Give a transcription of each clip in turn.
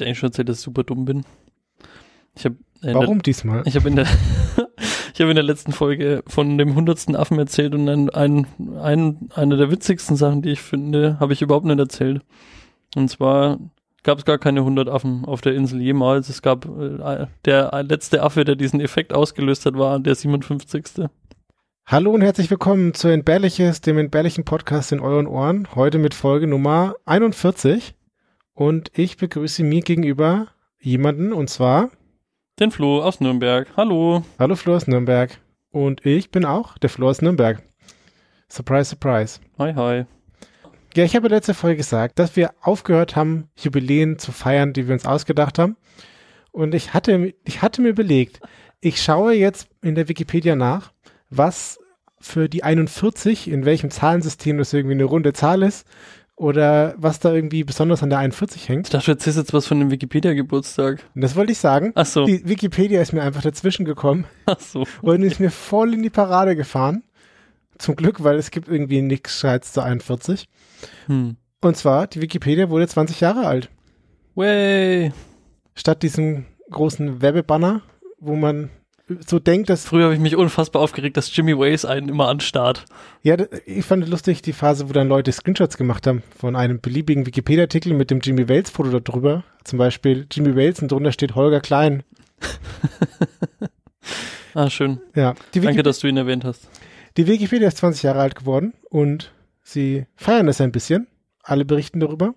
dir eigentlich schon erzählt, dass ich super dumm bin? Ich hab, Warum der, diesmal? Ich habe in der ich habe in der letzten Folge von dem hundertsten Affen erzählt und dann ein, ein, eine der witzigsten Sachen, die ich finde, habe ich überhaupt nicht erzählt. Und zwar gab es gar keine 100 Affen auf der Insel jemals. Es gab äh, der letzte Affe, der diesen Effekt ausgelöst hat, war der 57. Hallo und herzlich willkommen zu Entbehrliches, dem entbehrlichen Podcast in euren Ohren. Heute mit Folge Nummer 41. Und ich begrüße mir gegenüber jemanden und zwar den Flo aus Nürnberg. Hallo. Hallo Flo aus Nürnberg. Und ich bin auch der Flo aus Nürnberg. Surprise, surprise. Hi, hi. Ja, ich habe letzte Folge gesagt, dass wir aufgehört haben, Jubiläen zu feiern, die wir uns ausgedacht haben. Und ich hatte, ich hatte mir überlegt, ich schaue jetzt in der Wikipedia nach, was für die 41, in welchem Zahlensystem das irgendwie eine runde Zahl ist oder was da irgendwie besonders an der 41 hängt. Ich dachte, du erzählst jetzt was von dem Wikipedia-Geburtstag. Das wollte ich sagen. Ach so. Die Wikipedia ist mir einfach dazwischen gekommen. Ach so. Und ist mir voll in die Parade gefahren. Zum Glück, weil es gibt irgendwie nichts Scheiß zu 41. Hm. Und zwar, die Wikipedia wurde 20 Jahre alt. Way. Statt diesem großen Werbebanner, wo man so denkt, dass. Früher habe ich mich unfassbar aufgeregt, dass Jimmy Waze einen immer anstarrt. Ja, ich fand lustig die Phase, wo dann Leute Screenshots gemacht haben von einem beliebigen Wikipedia-Artikel mit dem Jimmy Wales-Foto da drüber. Zum Beispiel Jimmy Wales und drunter steht Holger Klein. ah, schön. Ja. Danke, dass du ihn erwähnt hast. Die Wikipedia ist 20 Jahre alt geworden und sie feiern es ein bisschen. Alle berichten darüber.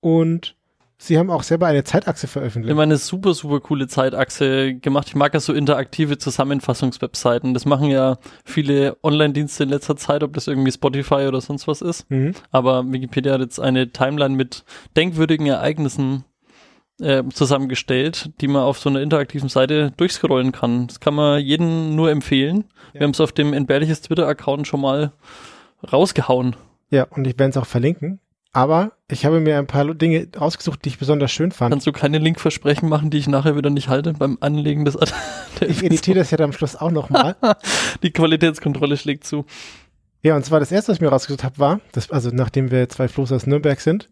Und Sie haben auch selber eine Zeitachse veröffentlicht. Immer eine super, super coole Zeitachse gemacht. Ich mag ja so interaktive Zusammenfassungswebseiten. Das machen ja viele Online-Dienste in letzter Zeit, ob das irgendwie Spotify oder sonst was ist. Mhm. Aber Wikipedia hat jetzt eine Timeline mit denkwürdigen Ereignissen äh, zusammengestellt, die man auf so einer interaktiven Seite durchscrollen kann. Das kann man jedem nur empfehlen. Ja. Wir haben es auf dem entbehrliches Twitter-Account schon mal rausgehauen. Ja, und ich werde es auch verlinken. Aber ich habe mir ein paar Dinge ausgesucht, die ich besonders schön fand. Kannst du keine Linkversprechen machen, die ich nachher wieder nicht halte beim Anlegen des Ich editiere das ja dann am Schluss auch nochmal. die Qualitätskontrolle schlägt zu. Ja, und zwar das erste, was ich mir rausgesucht habe, war, dass, also nachdem wir zwei Floß aus Nürnberg sind,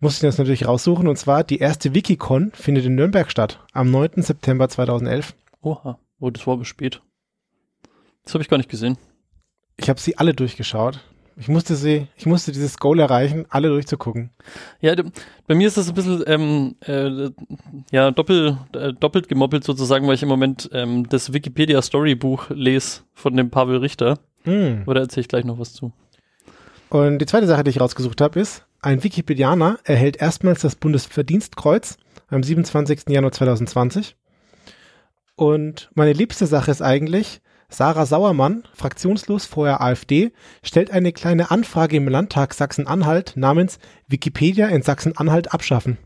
musste ich das natürlich raussuchen. Und zwar die erste Wikicon findet in Nürnberg statt, am 9. September 2011. Oha, oh, das war aber spät. Das habe ich gar nicht gesehen. Ich habe sie alle durchgeschaut. Ich musste sie, ich musste dieses Goal erreichen, alle durchzugucken. Ja, bei mir ist das ein bisschen ähm, äh, ja, doppel, äh, doppelt gemoppelt sozusagen, weil ich im Moment ähm, das Wikipedia Storybuch lese von dem Pavel Richter. Hm. Aber da erzähle ich gleich noch was zu. Und die zweite Sache, die ich rausgesucht habe, ist, ein Wikipedianer erhält erstmals das Bundesverdienstkreuz am 27. Januar 2020. Und meine liebste Sache ist eigentlich, Sarah Sauermann, fraktionslos vorher AfD, stellt eine kleine Anfrage im Landtag Sachsen-Anhalt namens Wikipedia in Sachsen-Anhalt abschaffen.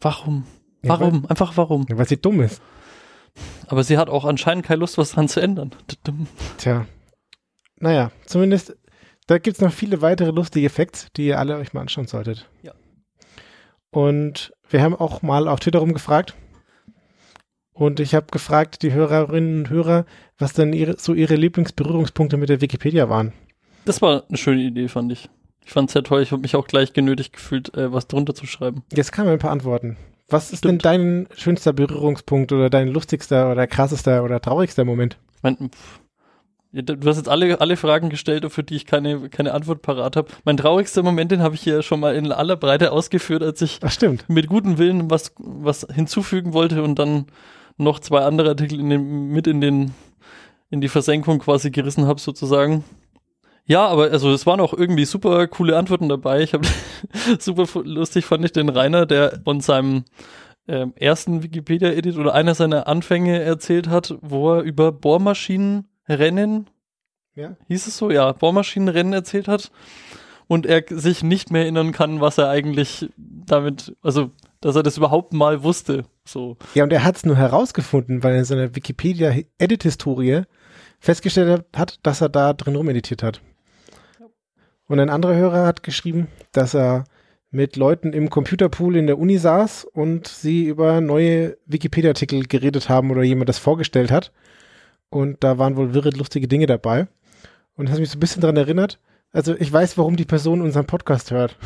Warum? Warum? Einfach warum? Ja, weil sie dumm ist. Aber sie hat auch anscheinend keine Lust, was dran zu ändern. Tja. Naja, zumindest, da gibt es noch viele weitere lustige Facts, die ihr alle euch mal anschauen solltet. Ja. Und wir haben auch mal auf Twitter rumgefragt, und ich habe gefragt, die Hörerinnen und Hörer, was dann ihre, so ihre Lieblingsberührungspunkte mit der Wikipedia waren. Das war eine schöne Idee, fand ich. Ich fand es sehr toll. Ich habe mich auch gleich genötigt gefühlt, äh, was drunter zu schreiben. Jetzt kamen ein paar Antworten. Was ist Stimmt. denn dein schönster Berührungspunkt oder dein lustigster oder krassester oder traurigster Moment? Mein, du hast jetzt alle, alle Fragen gestellt, für die ich keine, keine Antwort parat habe. Mein traurigster Moment, den habe ich hier schon mal in aller Breite ausgeführt, als ich mit gutem Willen was, was hinzufügen wollte und dann noch zwei andere Artikel in den, mit in den in die Versenkung quasi gerissen habe sozusagen. Ja, aber also es waren auch irgendwie super coole Antworten dabei. Ich habe super lustig fand ich den Rainer, der von seinem ähm, ersten Wikipedia-Edit oder einer seiner Anfänge erzählt hat, wo er über Bohrmaschinenrennen, ja. hieß es so, ja, Bohrmaschinenrennen erzählt hat und er sich nicht mehr erinnern kann, was er eigentlich damit, also dass er das überhaupt mal wusste. So. Ja, und er hat es nur herausgefunden, weil er in seiner Wikipedia-Edit-Historie festgestellt hat, dass er da drin rumeditiert hat. Und ein anderer Hörer hat geschrieben, dass er mit Leuten im Computerpool in der Uni saß und sie über neue Wikipedia-Artikel geredet haben oder jemand das vorgestellt hat. Und da waren wohl wirre lustige Dinge dabei. Und das hat mich so ein bisschen daran erinnert. Also ich weiß, warum die Person unseren Podcast hört.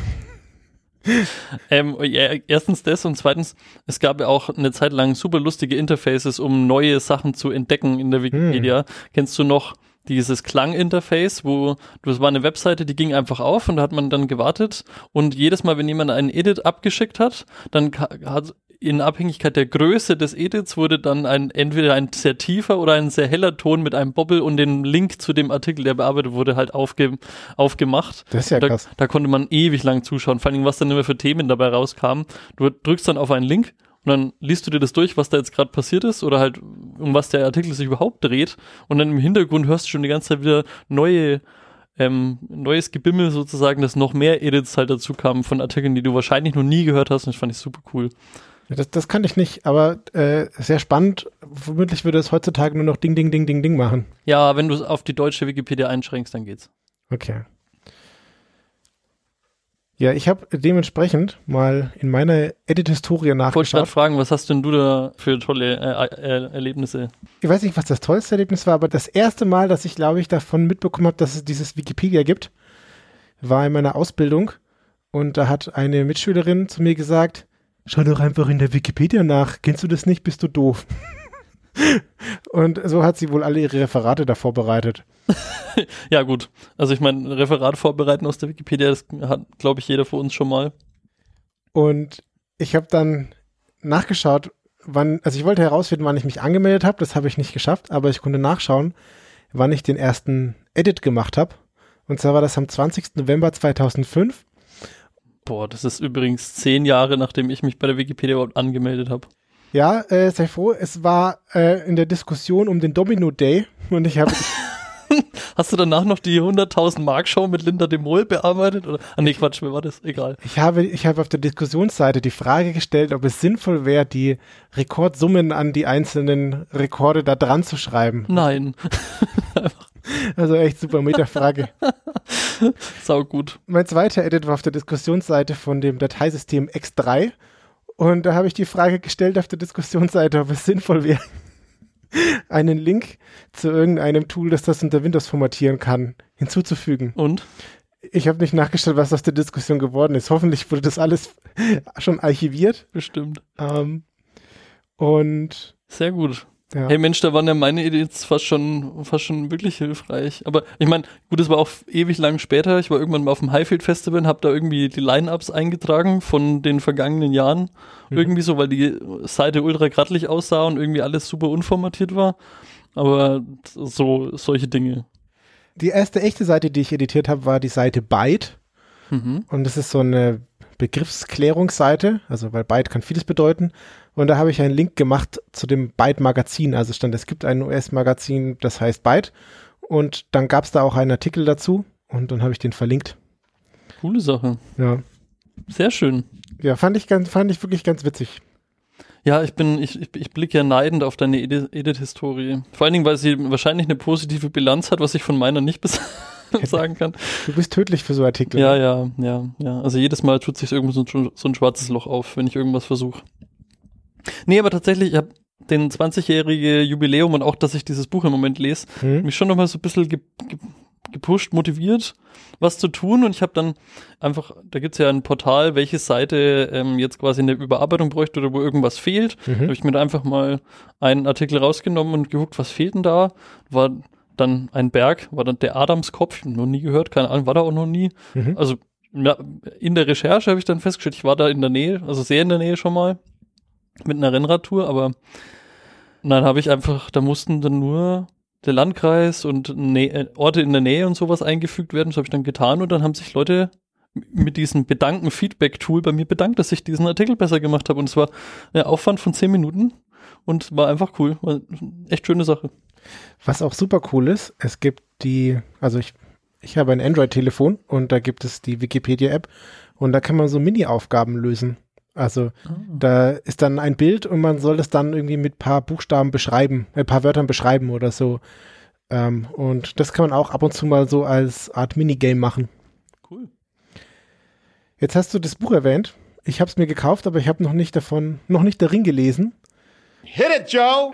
ähm, ja, erstens das und zweitens, es gab ja auch eine Zeit lang super lustige Interfaces, um neue Sachen zu entdecken in der Wikipedia. Hm. Kennst du noch dieses Klang-Interface, wo das war eine Webseite, die ging einfach auf und da hat man dann gewartet und jedes Mal, wenn jemand einen Edit abgeschickt hat, dann hat in Abhängigkeit der Größe des Edits wurde dann ein entweder ein sehr tiefer oder ein sehr heller Ton mit einem Bobble und den Link zu dem Artikel, der bearbeitet wurde, halt aufge, aufgemacht. Das ist ja da, krass. Da konnte man ewig lang zuschauen, vor allem was dann immer für Themen dabei rauskamen. Du drückst dann auf einen Link und dann liest du dir das durch, was da jetzt gerade passiert ist oder halt um was der Artikel sich überhaupt dreht und dann im Hintergrund hörst du schon die ganze Zeit wieder neue ähm, neues Gebimmel sozusagen, dass noch mehr Edits halt dazu kamen von Artikeln, die du wahrscheinlich noch nie gehört hast und das fand ich super cool. Das, das kann ich nicht, aber äh, sehr spannend. Vermutlich würde es heutzutage nur noch Ding, Ding, Ding, Ding, Ding machen. Ja, wenn du es auf die deutsche Wikipedia einschränkst, dann geht's. Okay. Ja, ich habe dementsprechend mal in meiner Edit-Historie nachgeschaut. Ich wollte gerade fragen, was hast denn du da für tolle äh, äh, Erlebnisse? Ich weiß nicht, was das tollste Erlebnis war, aber das erste Mal, dass ich, glaube ich, davon mitbekommen habe, dass es dieses Wikipedia gibt, war in meiner Ausbildung. Und da hat eine Mitschülerin zu mir gesagt, schau doch einfach in der Wikipedia nach. Kennst du das nicht? Bist du doof? Und so hat sie wohl alle ihre Referate da vorbereitet. ja, gut. Also ich meine, Referat vorbereiten aus der Wikipedia, das hat, glaube ich, jeder von uns schon mal. Und ich habe dann nachgeschaut, wann, also ich wollte herausfinden, wann ich mich angemeldet habe. Das habe ich nicht geschafft, aber ich konnte nachschauen, wann ich den ersten Edit gemacht habe. Und zwar war das am 20. November 2005. Boah, das ist übrigens zehn Jahre, nachdem ich mich bei der Wikipedia überhaupt angemeldet habe. Ja, äh, sei froh, es war äh, in der Diskussion um den Domino Day und ich habe. Hast du danach noch die 100.000 Mark Show mit Linda de Mol bearbeitet? Oder? Ah, nee, Quatsch, mir war das? Egal. Ich habe, ich habe auf der Diskussionsseite die Frage gestellt, ob es sinnvoll wäre, die Rekordsummen an die einzelnen Rekorde da dran zu schreiben. Nein. Also echt super Metafrage. Sau gut. Mein zweiter Edit war auf der Diskussionsseite von dem Dateisystem X3. Und da habe ich die Frage gestellt auf der Diskussionsseite, ob es sinnvoll wäre, einen Link zu irgendeinem Tool, das das unter Windows formatieren kann, hinzuzufügen. Und? Ich habe nicht nachgestellt, was aus der Diskussion geworden ist. Hoffentlich wurde das alles schon archiviert. Bestimmt. Ähm, und sehr gut. Ja. Hey Mensch, da waren ja meine Edits fast schon, fast schon wirklich hilfreich. Aber ich meine, gut, es war auch ewig lang später. Ich war irgendwann mal auf dem Highfield Festival und habe da irgendwie die Line-Ups eingetragen von den vergangenen Jahren. Mhm. Irgendwie so, weil die Seite ultra grattelig aussah und irgendwie alles super unformatiert war. Aber so, solche Dinge. Die erste echte Seite, die ich editiert habe, war die Seite Byte. Mhm. Und das ist so eine Begriffsklärungsseite, also weil Byte kann vieles bedeuten. Und da habe ich einen Link gemacht zu dem Byte-Magazin. Also stand, es gibt ein US-Magazin, das heißt Byte. Und dann gab es da auch einen Artikel dazu und dann habe ich den verlinkt. Coole Sache. Ja. Sehr schön. Ja, fand ich, ganz, fand ich wirklich ganz witzig. Ja, ich bin, ich, ich, ich blicke ja neidend auf deine Edit-Historie. Vor allen Dingen, weil sie wahrscheinlich eine positive Bilanz hat, was ich von meiner nicht bis sagen kann. Du bist tödlich für so Artikel. Ja, ja, ja, ja. Also jedes Mal tut sich irgendwo so, so ein schwarzes Loch auf, wenn ich irgendwas versuche. Nee, aber tatsächlich, ich habe den 20-jährige Jubiläum und auch, dass ich dieses Buch im Moment lese, mhm. mich schon nochmal so ein bisschen ge ge gepusht, motiviert, was zu tun. Und ich habe dann einfach, da gibt's ja ein Portal, welche Seite ähm, jetzt quasi eine Überarbeitung bräuchte oder wo irgendwas fehlt. Mhm. Da habe ich mir einfach mal einen Artikel rausgenommen und geguckt, was fehlt denn da. War dann ein Berg, war dann der Adamskopf, noch nie gehört, keine Ahnung, war da auch noch nie. Mhm. Also ja, in der Recherche habe ich dann festgestellt, ich war da in der Nähe, also sehr in der Nähe schon mal mit einer Rennradtour, aber dann habe ich einfach, da mussten dann nur der Landkreis und Nä äh, Orte in der Nähe und sowas eingefügt werden. Das habe ich dann getan und dann haben sich Leute mit diesem Bedanken-Feedback-Tool bei mir bedankt, dass ich diesen Artikel besser gemacht habe. Und es war ein Aufwand von zehn Minuten und war einfach cool. War echt schöne Sache. Was auch super cool ist, es gibt die, also ich, ich habe ein Android-Telefon und da gibt es die Wikipedia-App und da kann man so Mini-Aufgaben lösen. Also oh. da ist dann ein Bild und man soll es dann irgendwie mit paar Buchstaben beschreiben, ein paar Wörtern beschreiben oder so. Ähm, und das kann man auch ab und zu mal so als Art Minigame machen. Cool. Jetzt hast du das Buch erwähnt. Ich habe es mir gekauft, aber ich habe noch nicht davon, noch nicht darin gelesen. Hit it, Joe!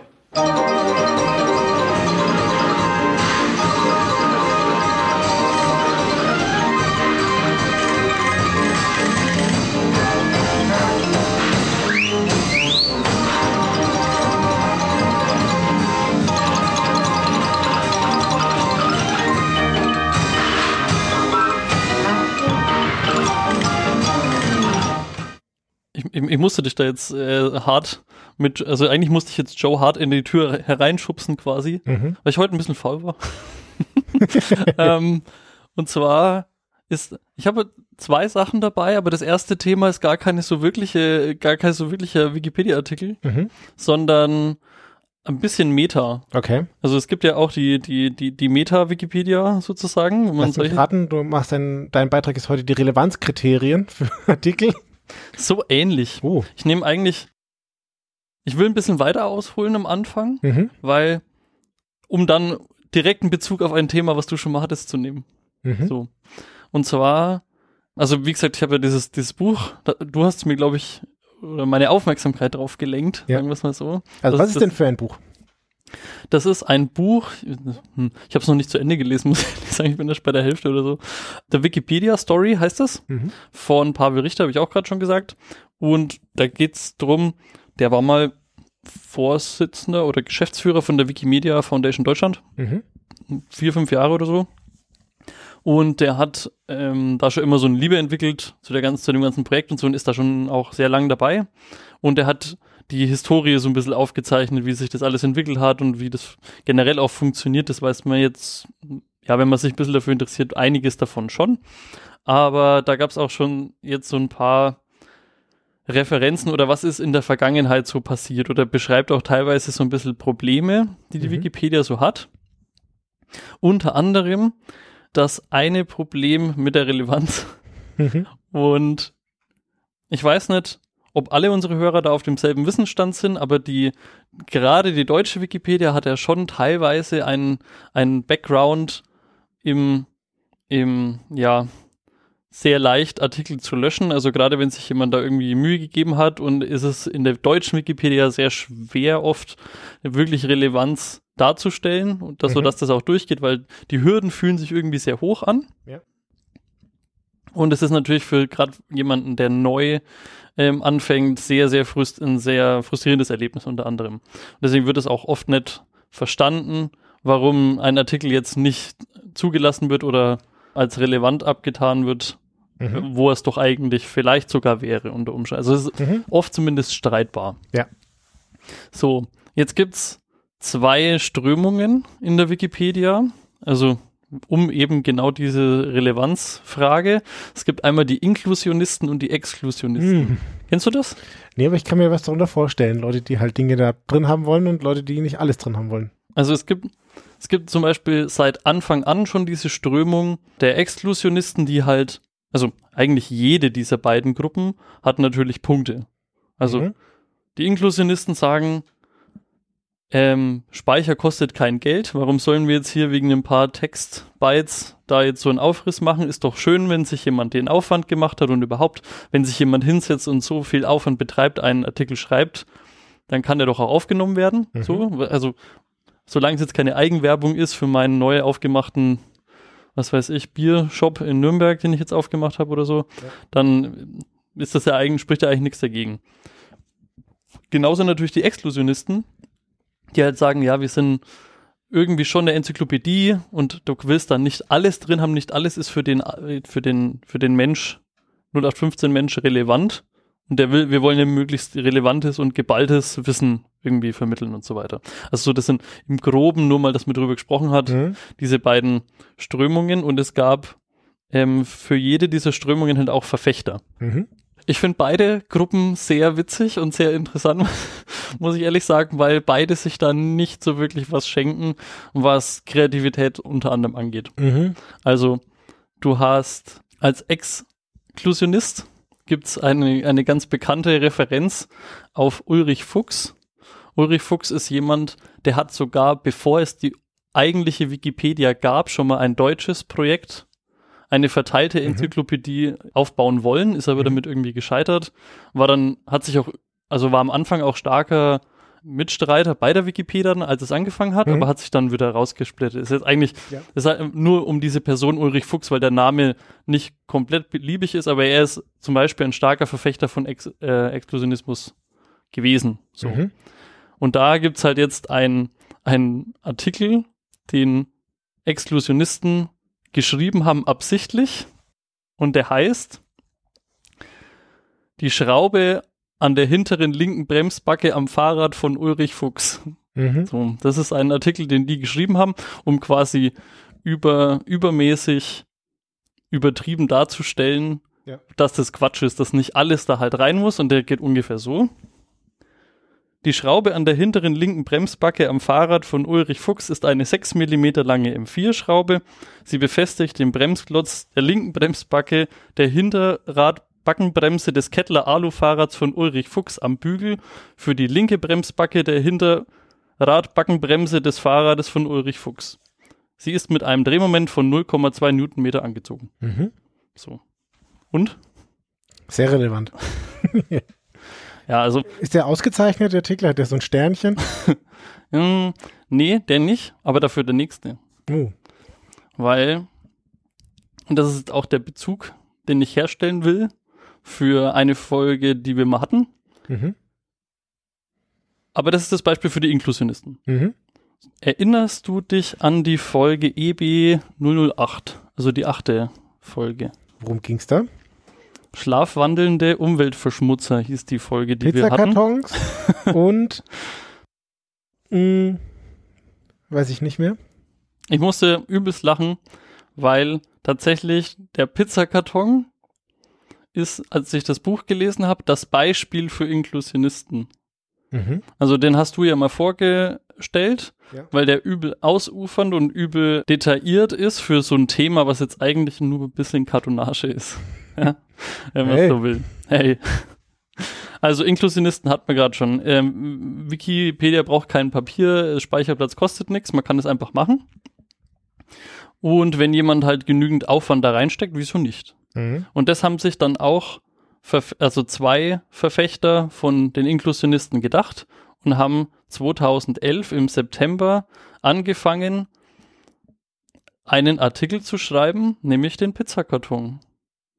Ich, ich musste dich da jetzt äh, hart mit, also eigentlich musste ich jetzt Joe hart in die Tür hereinschubsen quasi, Mhm. weil ich heute ein bisschen faul war. ähm, und zwar ist, ich habe zwei Sachen dabei, aber das erste Thema ist gar keine so wirkliche, gar kein so wirklicher Wikipedia-Artikel, Mhm. sondern ein bisschen Meta. Okay. Also es gibt ja auch die, die, die, die Meta-Wikipedia sozusagen. Lass mich raten, du machst dein, dein Beitrag ist heute die Relevanzkriterien für Artikel. So ähnlich. Oh. Ich nehme eigentlich, ich will ein bisschen weiter ausholen am Anfang, Mhm. weil, um dann direkten Bezug auf ein Thema, was du schon mal hattest, zu nehmen. Mhm. So. Und zwar, also wie gesagt, ich habe ja dieses, dieses Buch, da, du hast mir, glaube ich, oder meine Aufmerksamkeit drauf gelenkt, Ja. sagen wir es mal so. Also Das- was ist das- denn für ein Buch? Das ist ein Buch, hm, ich habe es noch nicht zu Ende gelesen, muss ich ehrlich sagen, ich bin erst bei der Hälfte oder so. The Wikipedia Story heißt das, Mhm. von Pavel Richter, habe ich auch gerade schon gesagt. Und da geht's drum, der war mal Vorsitzender oder Geschäftsführer von der Wikimedia Foundation Deutschland Mhm. vier, fünf Jahre oder so. Und der hat ähm, da schon immer so eine Liebe entwickelt zu, der ganzen, zu dem ganzen Projekt und so und ist da schon auch sehr lang dabei. Und er hat die Historie so ein bisschen aufgezeichnet, wie sich das alles entwickelt hat und wie das generell auch funktioniert. Das weiß man jetzt, ja, wenn man sich ein bisschen dafür interessiert, einiges davon schon. Aber da gab es auch schon jetzt so ein paar Referenzen oder was ist in der Vergangenheit so passiert oder beschreibt auch teilweise so ein bisschen Probleme, die die Mhm. Wikipedia so hat. Unter anderem das eine Problem mit der Relevanz. Mhm. Und ich weiß nicht, ob alle unsere Hörer da auf demselben Wissensstand sind, aber die, gerade die deutsche Wikipedia hat ja schon teilweise einen, einen Background im, im, ja, sehr leicht Artikel zu löschen. Also gerade wenn sich jemand da irgendwie Mühe gegeben hat und ist es in der deutschen Wikipedia sehr schwer oft wirklich Relevanz darzustellen und das, Mhm. sodass das auch durchgeht, weil die Hürden fühlen sich irgendwie sehr hoch an. Ja. Und es ist natürlich für gerade jemanden, der neu ähm, anfängt, sehr, sehr frust ein sehr frustrierendes Erlebnis unter anderem. Und deswegen wird es auch oft nicht verstanden, warum ein Artikel jetzt nicht zugelassen wird oder als relevant abgetan wird, Mhm. wo es doch eigentlich vielleicht sogar wäre unter Umständen. Also es ist Mhm. oft zumindest streitbar. Ja. So, jetzt gibt's zwei Strömungen in der Wikipedia, also um eben genau diese Relevanzfrage. Es gibt einmal die Inklusionisten und die Exklusionisten. Mhm. Kennst du das? Nee, aber ich kann mir was darunter vorstellen. Leute, die halt Dinge da drin haben wollen und Leute, die nicht alles drin haben wollen. Also es gibt, es gibt zum Beispiel seit Anfang an schon diese Strömung der Exklusionisten, die halt, also eigentlich jede dieser beiden Gruppen hat natürlich Punkte. Also Mhm. Die Inklusionisten sagen, ähm, Speicher kostet kein Geld. Warum sollen wir jetzt hier wegen ein paar Textbytes da jetzt so einen Aufriss machen? Ist doch schön, wenn sich jemand den Aufwand gemacht hat und überhaupt, wenn sich jemand hinsetzt und so viel Aufwand betreibt, einen Artikel schreibt, dann kann der doch auch aufgenommen werden. Mhm. So, also solange es jetzt keine Eigenwerbung ist für meinen neu aufgemachten, was weiß ich, Biershop in Nürnberg, den ich jetzt aufgemacht habe oder so, Ja. dann ist das ja eigentlich, spricht ja eigentlich nichts dagegen. Genauso natürlich die Exklusionisten, die halt sagen, ja, wir sind irgendwie schon eine Enzyklopädie und du willst dann nicht alles drin haben, nicht alles ist für den, für den, für den Mensch 0815 Mensch relevant. Und der will, wir wollen ja möglichst relevantes und geballtes Wissen irgendwie vermitteln und so weiter. Also so, das sind im Groben nur mal, dass man drüber gesprochen hat, Mhm. diese beiden Strömungen und es gab ähm, für jede dieser Strömungen halt auch Verfechter. Mhm. Ich finde beide Gruppen sehr witzig und sehr interessant, muss ich ehrlich sagen, weil beide sich da nicht so wirklich was schenken, was Kreativität unter anderem angeht. Mhm. Also du hast als Exklusionist gibt's eine, eine ganz bekannte Referenz auf Ulrich Fuchs. Ulrich Fuchs ist jemand, der hat sogar, bevor es die eigentliche Wikipedia gab, schon mal ein deutsches Projekt, eine verteilte Mhm. Enzyklopädie aufbauen wollen, ist aber Mhm. damit irgendwie gescheitert, war dann, hat sich auch, also war am Anfang auch starker Mitstreiter bei der Wikipedia, als es angefangen hat, Mhm. aber hat sich dann wieder rausgesplittet. Ist jetzt eigentlich Ja. ist halt nur um diese Person Ulrich Fuchs, weil der Name nicht komplett beliebig ist, aber er ist zum Beispiel ein starker Verfechter von Ex äh, Exklusionismus gewesen. So. Mhm. Und da gibt's halt jetzt ein, ein Artikel, den Exklusionisten geschrieben haben absichtlich und der heißt Die Schraube an der hinteren linken Bremsbacke am Fahrrad von Ulrich Fuchs. Mhm. So, das ist ein Artikel, den die geschrieben haben, um quasi über, übermäßig übertrieben darzustellen, Ja. dass das Quatsch ist, dass nicht alles da halt rein muss und der geht ungefähr so. Die Schraube an der hinteren linken Bremsbacke am Fahrrad von Ulrich Fuchs ist eine 6 mm lange M4-Schraube. Sie befestigt den Bremsklotz der linken Bremsbacke der Hinterradbackenbremse des Kettler Alu-Fahrrads von Ulrich Fuchs am Bügel für die linke Bremsbacke der Hinterradbackenbremse des Fahrrades von Ulrich Fuchs. Sie ist mit einem Drehmoment von 0,2 Newtonmeter angezogen. Mhm. So. Und? Sehr relevant. Ja, also, Ist der ausgezeichnet, der Artikel? Hat der so ein Sternchen? mh, nee, der nicht, aber dafür der nächste. Oh. Weil, und das ist auch der Bezug, den ich herstellen will für eine Folge, die wir mal hatten. Mhm. Aber das ist das Beispiel für die Inklusionisten. Mhm. Erinnerst du dich an die Folge EB 008, also die achte Folge? Worum ging's da? Schlafwandelnde Umweltverschmutzer hieß die Folge, die wir hatten. Pizzakartons und mh, weiß ich nicht mehr. Ich musste übelst lachen, weil tatsächlich der Pizzakarton ist, als ich das Buch gelesen habe, das Beispiel für Inklusionisten. Mhm. Also den hast du ja mal vorgestellt, Ja. weil der übel ausufernd und übel detailliert ist für so ein Thema, was jetzt eigentlich nur ein bisschen Kartonage ist. Ja, wenn man Hey. so will. Hey. Also Inklusionisten hat man gerade schon. Ähm, Wikipedia braucht kein Papier, Speicherplatz kostet nichts, man kann es einfach machen. Und wenn jemand halt genügend Aufwand da reinsteckt, wieso nicht? Mhm. Und das haben sich dann auch also zwei Verfechter von den Inklusionisten gedacht und haben 2011 im September angefangen, einen Artikel zu schreiben, nämlich den Pizzakarton.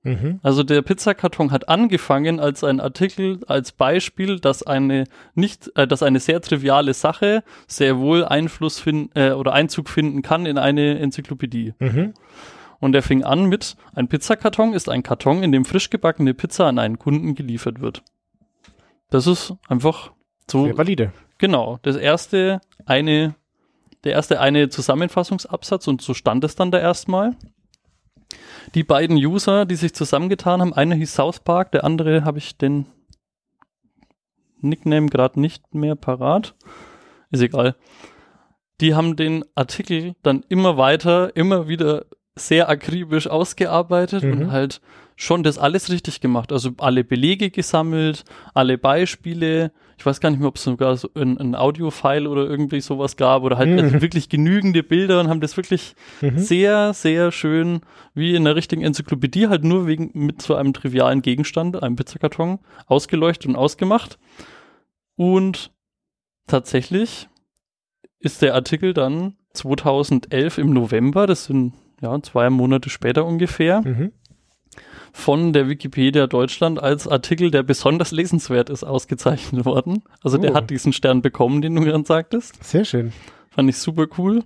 Mhm. Also der Pizzakarton hat angefangen als ein Artikel, als Beispiel, dass eine nicht, äh, dass eine sehr triviale Sache sehr wohl Einfluss finden äh, oder Einzug finden kann in eine Enzyklopädie. Mhm. Und er fing an mit, ein Pizzakarton ist ein Karton, in dem frisch gebackene Pizza an einen Kunden geliefert wird. Das ist einfach so, Sehr valide. genau, das erste eine, der erste eine Zusammenfassungsabsatz und so stand es dann da erstmal. Die beiden User, die sich zusammengetan haben, einer hieß South Park, der andere habe ich den Nickname gerade nicht mehr parat. Ist egal. Die haben den Artikel dann immer weiter, immer wieder sehr akribisch ausgearbeitet Mhm. und halt schon das alles richtig gemacht. Also alle Belege gesammelt, alle Beispiele. Ich weiß gar nicht mehr, ob es sogar so ein, ein Audio-File oder irgendwie sowas gab oder halt Mhm. also wirklich genügende Bilder und haben das wirklich Mhm. sehr, sehr schön wie in einer richtigen Enzyklopädie, halt nur wegen mit so einem trivialen Gegenstand, einem Pizzakarton, ausgeleuchtet und ausgemacht. Und tatsächlich ist der Artikel dann 2011 im November, das sind ja zwei Monate später ungefähr, Mhm. Von der Wikipedia Deutschland als Artikel, der besonders lesenswert ist, ausgezeichnet worden. Also der Oh. hat diesen Stern bekommen, den du gerade sagtest. Sehr schön. Fand ich super cool.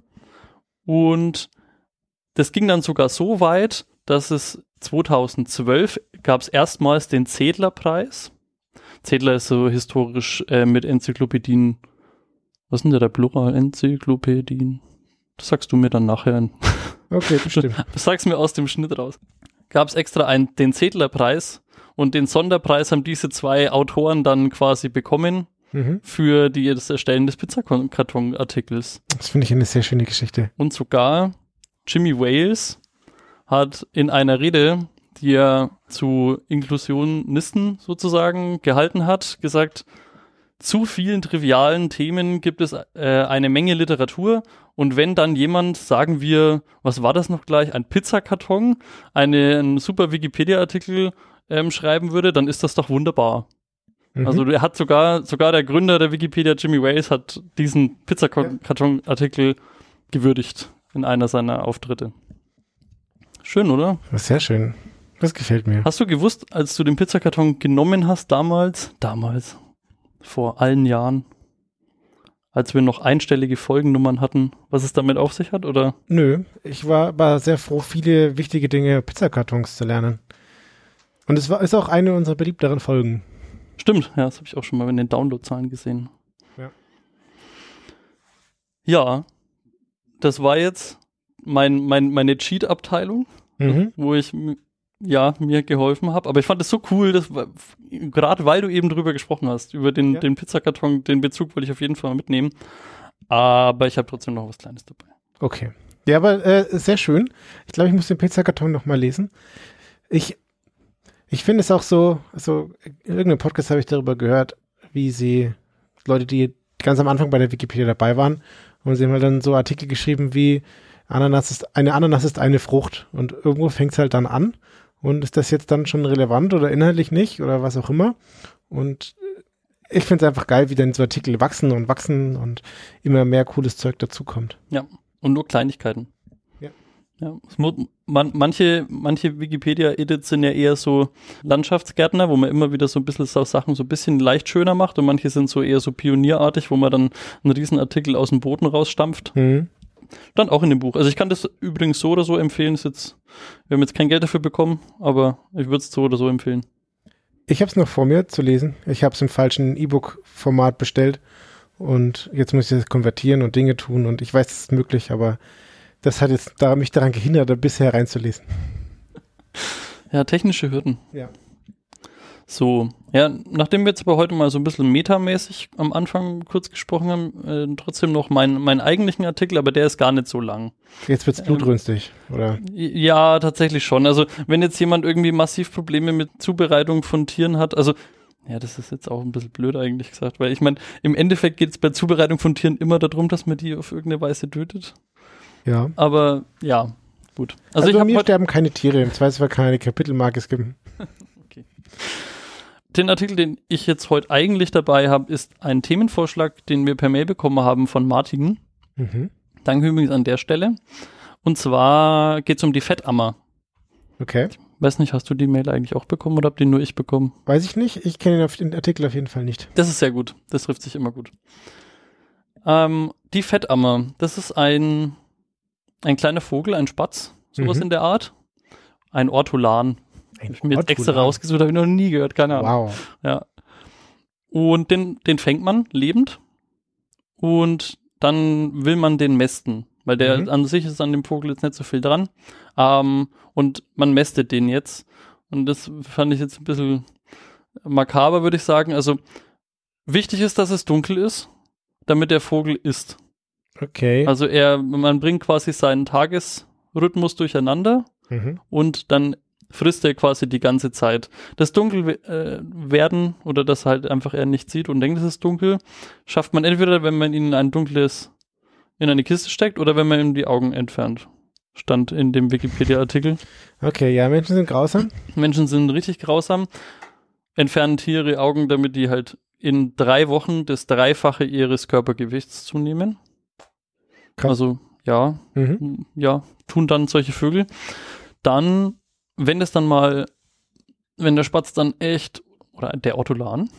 Und das ging dann sogar so weit, dass es 2012 gab es erstmals den Zedler-Preis. Zedler ist so historisch äh, mit Enzyklopädien. Was sind denn der Plural? Enzyklopädien. Das sagst du mir dann nachher. Okay, bestimmt. Sag's mir aus dem Schnitt raus. Gab es extra einen, den Zedler-Preis und den Sonderpreis haben diese zwei Autoren dann quasi bekommen Mhm. für die, das Erstellen des Pizzakarton-Artikels. Das finde ich eine sehr schöne Geschichte. Und sogar Jimmy Wales hat in einer Rede, die er zu Inklusionisten sozusagen gehalten hat, gesagt, zu vielen trivialen Themen gibt es äh, eine Menge Literatur und wenn dann jemand, sagen wir, was war das noch gleich, ein Pizzakarton, eine, einen super Wikipedia-Artikel ähm, schreiben würde, dann ist das doch wunderbar. Mhm. Also der hat sogar, sogar der Gründer der Wikipedia, Jimmy Wales, hat diesen Pizzakarton-Artikel gewürdigt in einer seiner Auftritte. Schön, oder? Sehr schön. Das gefällt mir. Hast du gewusst, als du den Pizzakarton genommen hast damals, damals, vor allen Jahren, als wir noch einstellige Folgennummern hatten, was es damit auf sich hat, oder? Nö, ich war aber sehr froh, viele wichtige Dinge Pizzakartons zu lernen. Und es war, ist auch eine unserer beliebteren Folgen. Stimmt, ja, das habe ich auch schon mal in den Downloadzahlen gesehen. Ja. Ja, das war jetzt mein, mein, meine Cheat-Abteilung, Mhm. wo ich ja mir geholfen habe. Aber ich fand es so cool, dass gerade weil du eben drüber gesprochen hast, über den, Ja. den Pizzakarton, den Bezug wollte ich auf jeden Fall mal mitnehmen. Aber ich habe trotzdem noch was Kleines dabei. Okay. Ja, aber äh, sehr schön. Ich glaube, ich muss den Pizzakarton noch mal lesen. Ich, ich finde es auch so, so, in irgendeinem Podcast habe ich darüber gehört, wie sie, Leute, die ganz am Anfang bei der Wikipedia dabei waren, und sie haben halt dann so Artikel geschrieben wie, Ananas ist, eine Ananas ist eine Frucht. Und irgendwo fängt es halt dann an. Und ist das jetzt dann schon relevant oder inhaltlich nicht oder was auch immer? Und ich finde es einfach geil, wie dann so Artikel wachsen und wachsen und immer mehr cooles Zeug dazukommt. Und nur Kleinigkeiten. Ja. Ja, es mu- man, manche, manche Wikipedia-Edits sind ja eher so Landschaftsgärtner, wo man immer wieder so ein bisschen so Sachen so ein bisschen leicht schöner macht und manche sind so eher so pionierartig, wo man dann einen Riesenartikel aus dem Boden rausstampft. Mhm. Dann auch in dem Buch. Also ich kann das übrigens so oder so empfehlen. Ist jetzt, wir haben jetzt kein Geld dafür bekommen, aber ich würde es so oder so empfehlen. Ich habe es noch vor mir zu lesen. Ich habe es im falschen E-Book-Format bestellt und jetzt muss ich das konvertieren und Dinge tun und ich weiß, es ist möglich, aber das hat jetzt da, mich daran gehindert, da bisher reinzulesen. Ja, technische Hürden. Ja. So, ja, nachdem wir jetzt aber heute mal so ein bisschen metamäßig am Anfang kurz gesprochen haben, äh, trotzdem noch meinen meinen eigentlichen Artikel, aber der ist gar nicht so lang. Jetzt wird's blutrünstig, oder? Ja, tatsächlich schon. Also, wenn jetzt jemand irgendwie massiv Probleme mit Zubereitung von Tieren hat, also, ja, das ist jetzt auch ein bisschen blöd eigentlich gesagt, weil ich meine, im Endeffekt geht es bei Zubereitung von Tieren immer darum, dass man die auf irgendeine Weise tötet. Ja. Aber ja, gut. Also, Also, ich mir sterben keine Tiere. Im Zweifelsfall kann eine Kapitelmarke skippen. den Artikel, den ich jetzt heute eigentlich dabei habe, ist ein Themenvorschlag, den wir per Mail bekommen haben von Martin. Mhm. Danke übrigens an der Stelle. Und zwar geht es um die Fettammer. Okay. Weiß nicht, hast du die Mail eigentlich auch bekommen oder habt die nur ich bekommen? Weiß ich nicht. Ich kenne den, den Artikel auf jeden Fall nicht. Das ist sehr gut. Das trifft sich immer gut. Ähm, die Fettammer, das ist ein, ein kleiner Vogel, ein Spatz, sowas Mhm. in der Art. Ein Ortolan. Ein ich mir jetzt extra rausgesucht, habe ich noch nie gehört, keine Ahnung. Wow. Ja. Und den, den fängt man lebend und dann will man den mästen, weil der Mhm. an sich ist an dem Vogel jetzt nicht so viel dran. Ähm, und man mästet den jetzt. Und das fand ich jetzt ein bisschen makaber, würde ich sagen. Also wichtig ist, dass es dunkel ist, damit der Vogel isst. Okay. Also er, man bringt quasi seinen Tagesrhythmus durcheinander mhm. und dann frisst er quasi die ganze Zeit. Das Dunkel we- äh, werden oder das halt einfach er nicht sieht und denkt, es ist dunkel, schafft man entweder, wenn man ihn in ein dunkles, in eine Kiste steckt oder wenn man ihm die Augen entfernt. Stand in dem Wikipedia-Artikel. Okay, ja, Menschen sind grausam. Menschen sind richtig grausam, entfernen Tiere ihre Augen, damit die halt in drei Wochen das Dreifache ihres Körpergewichts zunehmen. Krass. Also, ja, Mhm. ja, tun dann solche Vögel. Dann, wenn es dann mal, wenn der Spatz dann echt, oder der Ortolan,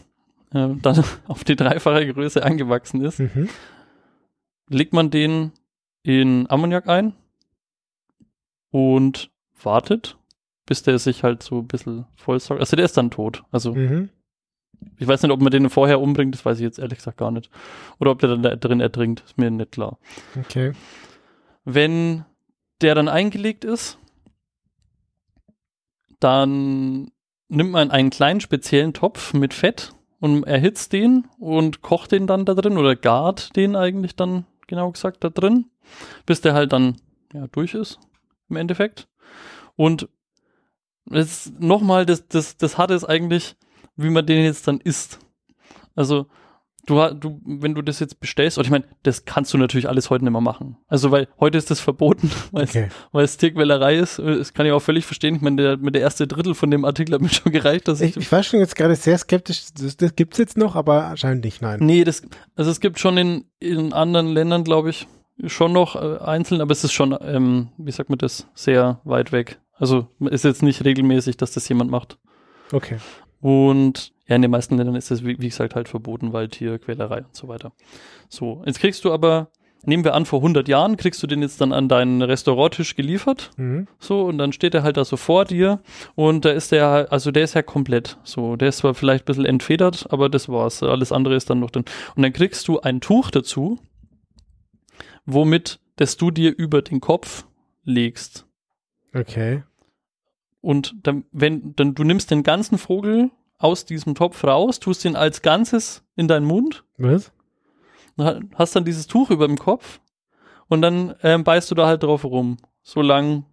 äh, dann auf die dreifache Größe angewachsen ist, Mhm. legt man den in Ammoniak ein und wartet, bis der sich halt so ein bisschen vollsaugt. Also der ist dann tot. Also Mhm. ich weiß nicht, ob man den vorher umbringt, das weiß ich jetzt ehrlich gesagt gar nicht. Oder ob der dann da drin ertrinkt, ist mir nicht klar. Okay. Wenn der dann eingelegt ist, dann nimmt man einen kleinen speziellen Topf mit Fett und erhitzt den und kocht den dann da drin oder gart den eigentlich dann genau gesagt da drin, bis der halt dann ja, durch ist im Endeffekt. Und es nochmal, das, das, das Harte ist eigentlich, wie man den jetzt dann isst. Also du, du, wenn du das jetzt bestellst, und ich meine, das kannst du natürlich alles heute nicht mehr machen. Also weil heute ist das verboten, weil es Okay. weil es Tierquälerei ist. Das kann ich auch völlig verstehen. Ich meine, der, mit der erste Drittel von dem Artikel hat mir schon gereicht, dass ich. Ich, ich war schon jetzt gerade sehr skeptisch. Das, das gibt's jetzt noch, aber anscheinend nicht, nein. nee, das, also es gibt schon in, in anderen Ländern, glaube ich, schon noch äh, einzeln, aber es ist schon, ähm, wie sagt man das, sehr weit weg. Also ist jetzt nicht regelmäßig, dass das jemand macht. Okay. Und ja, in den meisten Ländern ist das, wie, gesagt, halt verboten, weil Tierquälerei und so weiter. So, jetzt kriegst du aber nehmen wir an, vor 100 Jahren kriegst du den jetzt dann an deinen Restauranttisch geliefert. Mhm. So, und dann steht er halt da so vor dir und da ist der, also der ist ja komplett so. Der ist zwar vielleicht ein bisschen entfedert, aber das war's. Alles andere ist dann noch drin. Und dann kriegst du ein Tuch dazu, womit das du dir über den Kopf legst. Okay. Und dann, wenn, dann du nimmst den ganzen Vogel aus diesem Topf raus, tust ihn als Ganzes in deinen Mund, Was? hast dann dieses Tuch über dem Kopf und dann ähm, beißt du da halt drauf rum. So lang,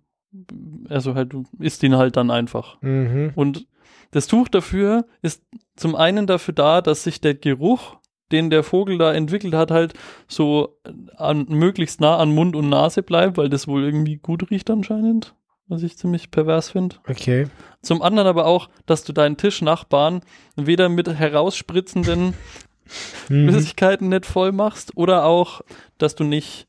also halt, du isst ihn halt dann einfach. Mhm. Und das Tuch dafür ist zum einen dafür da, dass sich der Geruch, den der Vogel da entwickelt hat, halt so an, möglichst nah an Mund und Nase bleibt, weil das wohl irgendwie gut riecht anscheinend, was ich ziemlich pervers finde. Okay. Zum anderen aber auch, dass du deinen Tischnachbarn weder mit herausspritzenden Mhm. Flüssigkeiten nicht voll machst oder auch, dass du nicht,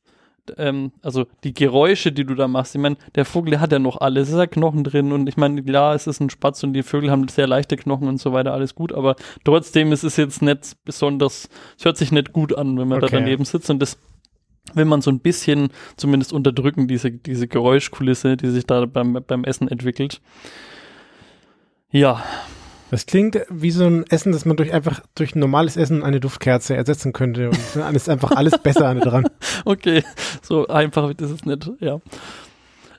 ähm, also die Geräusche, die du da machst, ich meine, der Vogel, hat ja noch alles, es ist ja Knochen drin und ich meine, klar, es ist ein Spatz und die Vögel haben sehr leichte Knochen und so weiter, alles gut, aber trotzdem ist es jetzt nicht besonders, es hört sich nicht gut an, wenn man da Okay. daneben sitzt und das will man so ein bisschen zumindest unterdrücken, diese, diese Geräuschkulisse, die sich da beim, beim Essen entwickelt. Ja, Das klingt wie so ein Essen, das man durch einfach durch normales Essen eine Duftkerze ersetzen könnte und dann ist einfach alles besser an dran. Okay, so einfach ist es nicht, ja.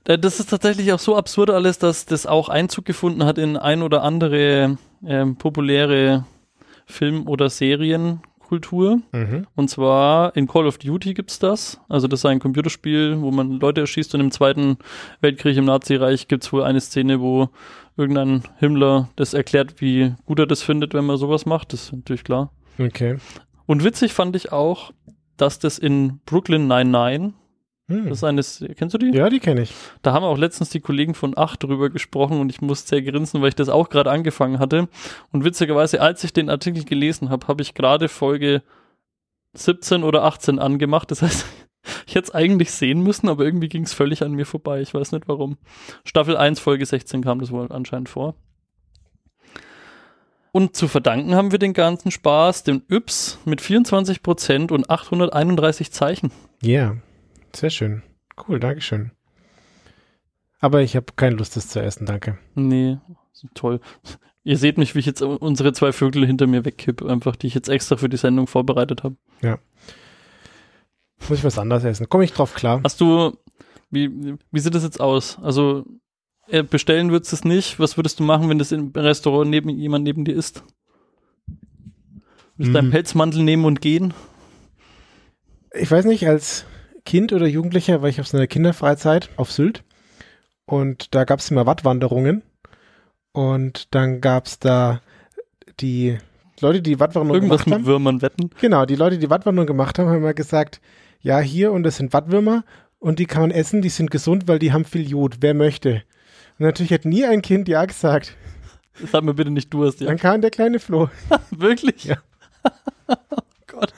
Äh, Das ist tatsächlich auch so absurd alles, dass das auch Einzug gefunden hat in ein oder andere ähm, populäre Film- oder Serienkultur. Mhm. Und zwar in Call of Duty gibt's das. Also das ist ein Computerspiel, wo man Leute erschießt und im Zweiten Weltkrieg im Nazireich gibt's wohl eine Szene, wo irgendein Himmler das erklärt, wie gut er das findet, wenn man sowas macht. Das ist natürlich klar. Okay. Und witzig fand ich auch, dass das in Brooklyn 99, Hm. das ist eines, kennst du die? Ja, die kenne ich. Da haben auch letztens die Kollegen von 8 drüber gesprochen und ich musste sehr grinsen, weil ich das auch gerade angefangen hatte. Und witzigerweise, als ich den Artikel gelesen habe, habe ich gerade Folge 17 oder 18 angemacht. Das heißt, ich hätte es eigentlich sehen müssen, aber irgendwie ging es völlig an mir vorbei. Ich weiß nicht warum. Staffel 1, Folge 16 kam das wohl anscheinend vor. Und zu verdanken haben wir den ganzen Spaß dem Yps mit 24% und 831 Zeichen. Ja, sehr schön. Cool, Dankeschön. Aber ich habe keine Lust, das zu essen, danke. Nee, toll. Ihr seht mich, wie ich jetzt unsere zwei Vögel hinter mir wegkippe, einfach, die ich jetzt extra für die Sendung vorbereitet habe. Muss ich was anderes essen? Komme ich drauf klar? Hast du, wie, wie sieht das jetzt aus? Also, äh, bestellen würdest du es nicht? Was würdest du machen, wenn das im Restaurant neben jemand neben dir ist? Würdest du deinen Mhm. Pelzmantel nehmen und gehen? Ich weiß nicht, als Kind oder Jugendlicher war ich auf so einer Kinderfreizeit auf Sylt und da gab es immer Wattwanderungen und dann gab es da die Leute, die Wattwanderung Irgendwas gemacht mit haben. Würmern wetten? Genau, die Leute, die Wattwanderung gemacht haben, haben immer gesagt, ja, hier und das sind Wattwürmer und die kann man essen, die sind gesund, weil die haben viel Jod. Wer möchte? Und natürlich hat nie ein Kind ja gesagt. Sag mir bitte nicht, du hast ja. Dann kam der kleine Flo. Wirklich? Ja. oh Gott.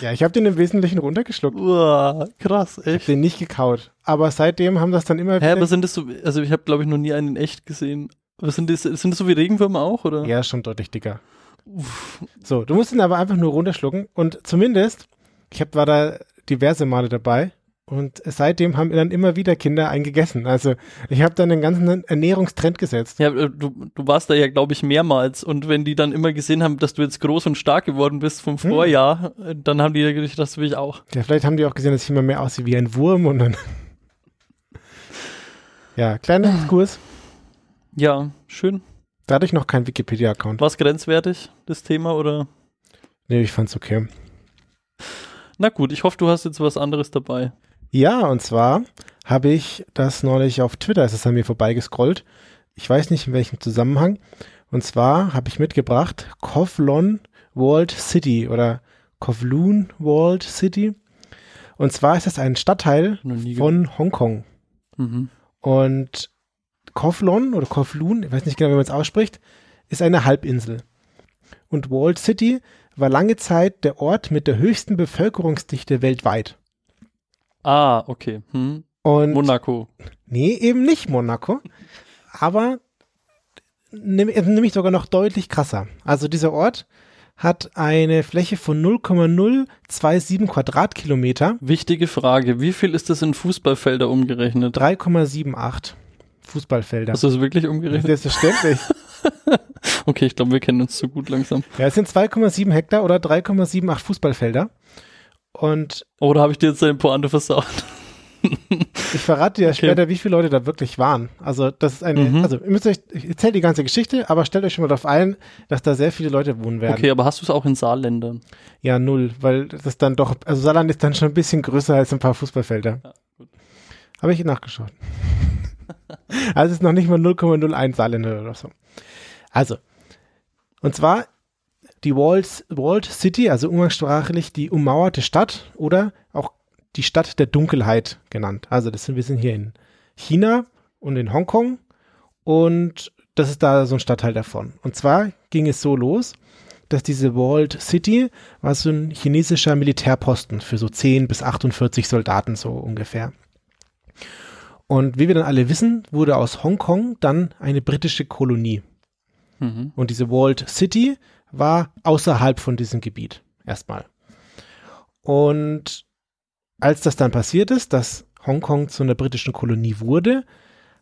Ja, ich habe den im Wesentlichen runtergeschluckt. uah, krass, Ich habe echt. den nicht gekaut. Aber seitdem haben das dann immer Hä, wieder- aber sind das so, also ich habe glaube ich noch nie einen in echt gesehen. Was sind das, sind das so wie Regenwürmer auch, oder? Ja, schon deutlich dicker. Uff. So, du musst ihn aber einfach nur runterschlucken und zumindest, ich hab, war da diverse Male dabei und seitdem haben dann immer wieder Kinder einen gegessen. Also ich habe dann den ganzen Ernährungstrend gesetzt. Ja, äh, du, du warst da ja, glaube ich, mehrmals. Und wenn die dann immer gesehen haben, dass du jetzt groß und stark geworden bist vom Hm. Vorjahr, äh, dann haben die ja gedacht, das will ich auch. Ja, vielleicht haben die auch gesehen, dass ich immer mehr aussehe wie ein Wurm und dann. ja, kleiner Exkurs. Ja, schön. Dadurch noch kein Wikipedia-Account. War es grenzwertig, das Thema, oder? Nee, ich fand's okay. Na gut, ich hoffe, du hast jetzt was anderes dabei. Ja, und zwar habe ich das neulich auf Twitter, ist es an mir vorbeigescrollt. Ich weiß nicht in welchem Zusammenhang. Und zwar habe ich mitgebracht Kowloon Walled City oder Kowloon Walled City. Und zwar ist das ein Stadtteil von Hongkong. Mhm. Und Kowloon oder Kowloon, ich weiß nicht genau, wie man es ausspricht, ist eine Halbinsel. Und Walled City war lange Zeit der Ort mit der höchsten Bevölkerungsdichte weltweit. Ah, okay. Hm. Und Monaco. Nee, eben nicht Monaco. Aber nehm- nämlich sogar noch deutlich krasser. Also dieser Ort hat eine Fläche von 0,027 Quadratkilometer. Wichtige Frage, wie viel ist das in Fußballfelder umgerechnet? 3,78 Fußballfelder. Hast du das wirklich umgerechnet? Selbstverständlich. okay, ich glaube, wir kennen uns zu gut langsam. Ja, es sind 2,7 Hektar oder 3,78 Fußballfelder. Und Oder habe ich dir jetzt deine Pointe versaut? ich verrate dir Okay. später, wie viele Leute da wirklich waren. Also das ist eine, Mhm. also ihr müsst euch, ich erzähle die ganze Geschichte, aber stellt euch schon mal darauf ein, dass da sehr viele Leute wohnen werden. Okay, aber hast du es auch in Saarländern? Ja, null, weil das dann doch, also Saarland ist dann schon ein bisschen größer als ein paar Fußballfelder. Ja, gut. Habe ich nachgeschaut. also es ist noch nicht mal 0,01 Saarländer oder so. Also, und zwar die Walls, Walled City, also umgangssprachlich die ummauerte Stadt oder auch die Stadt der Dunkelheit genannt. Also das sind, wir sind hier in China und in Hongkong und das ist da so ein Stadtteil davon. Und zwar ging es so los, dass diese Walled City war so ein chinesischer Militärposten für so 10 bis 48 Soldaten so ungefähr. Und wie wir dann alle wissen, wurde aus Hongkong dann eine britische Kolonie. Mhm. Und diese Walled City war außerhalb von diesem Gebiet erstmal. Und als das dann passiert ist, dass Hongkong zu einer britischen Kolonie wurde,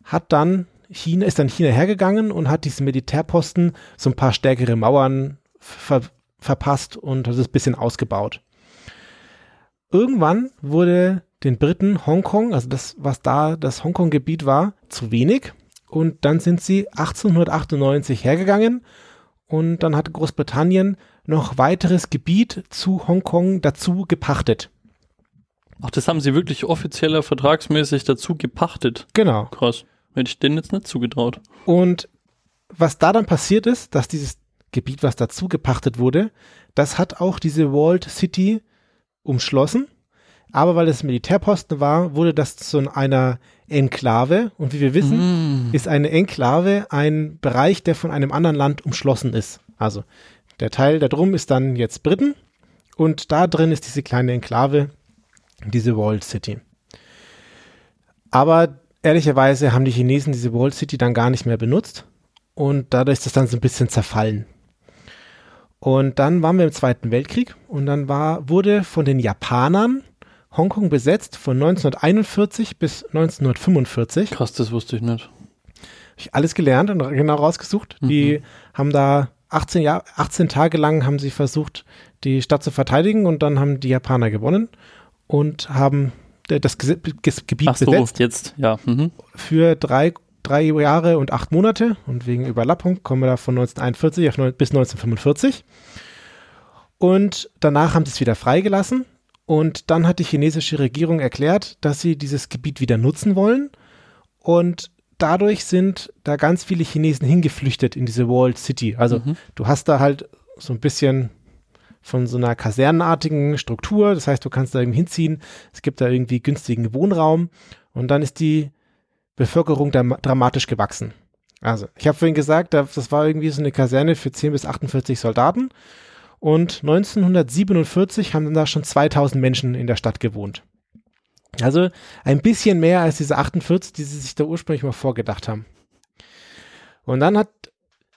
hat dann China, ist dann China hergegangen und hat diesen Militärposten so ein paar stärkere Mauern ver verpasst und hat es ein bisschen ausgebaut. Irgendwann wurde den Briten Hongkong, also das, was da das Hongkong-Gebiet war, zu wenig. Und dann sind sie 1898 hergegangen und dann hat Großbritannien noch weiteres Gebiet zu Hongkong dazu gepachtet. Ach, das haben sie wirklich offizieller vertragsmäßig dazu gepachtet. Genau. Krass. Hätte ich denen jetzt nicht zugetraut. Und was da dann passiert ist, dass dieses Gebiet, was dazu gepachtet wurde, das hat auch diese Walled City umschlossen. Aber weil es Militärposten war, wurde das zu einer Enklave. Und wie wir wissen, Mm. ist eine Enklave ein Bereich, der von einem anderen Land umschlossen ist. Also der Teil da drum ist dann jetzt Briten und da drin ist diese kleine Enklave, diese Walled City. Aber ehrlicherweise haben die Chinesen diese Walled City dann gar nicht mehr benutzt und dadurch ist das dann so ein bisschen zerfallen. Und dann waren wir im Zweiten Weltkrieg und dann war, wurde von den Japanern Hongkong besetzt von 1941 bis 1945 Krass, das wusste ich nicht. hab ich alles gelernt und genau rausgesucht. Die haben da 18, Jahr, 18 Tage lang haben sie versucht, die Stadt zu verteidigen und dann haben die Japaner gewonnen und haben das Gese- Ges- Gebiet Ach so, besetzt jetzt, ja. Mhm. für drei, drei Jahre und acht Monate und wegen Überlappung kommen wir da von 1941 auf neun, bis 1945. Und danach haben sie es wieder freigelassen und dann hat die chinesische Regierung erklärt, dass sie dieses Gebiet wieder nutzen wollen und dadurch sind da ganz viele Chinesen hingeflüchtet in diese Walled City. Also Mhm. du hast da halt so ein bisschen von so einer kasernenartigen Struktur. Das heißt, du kannst da irgendwie hinziehen. Es gibt da irgendwie günstigen Wohnraum. Und dann ist die Bevölkerung da dramatisch gewachsen. Also, ich habe vorhin gesagt, da- das war irgendwie so eine Kaserne für 10 bis 48 Soldaten. Und 1947 haben dann da schon 2000 Menschen in der Stadt gewohnt. Also ein bisschen mehr als diese 48, die sie sich da ursprünglich mal vorgedacht haben. Und dann hat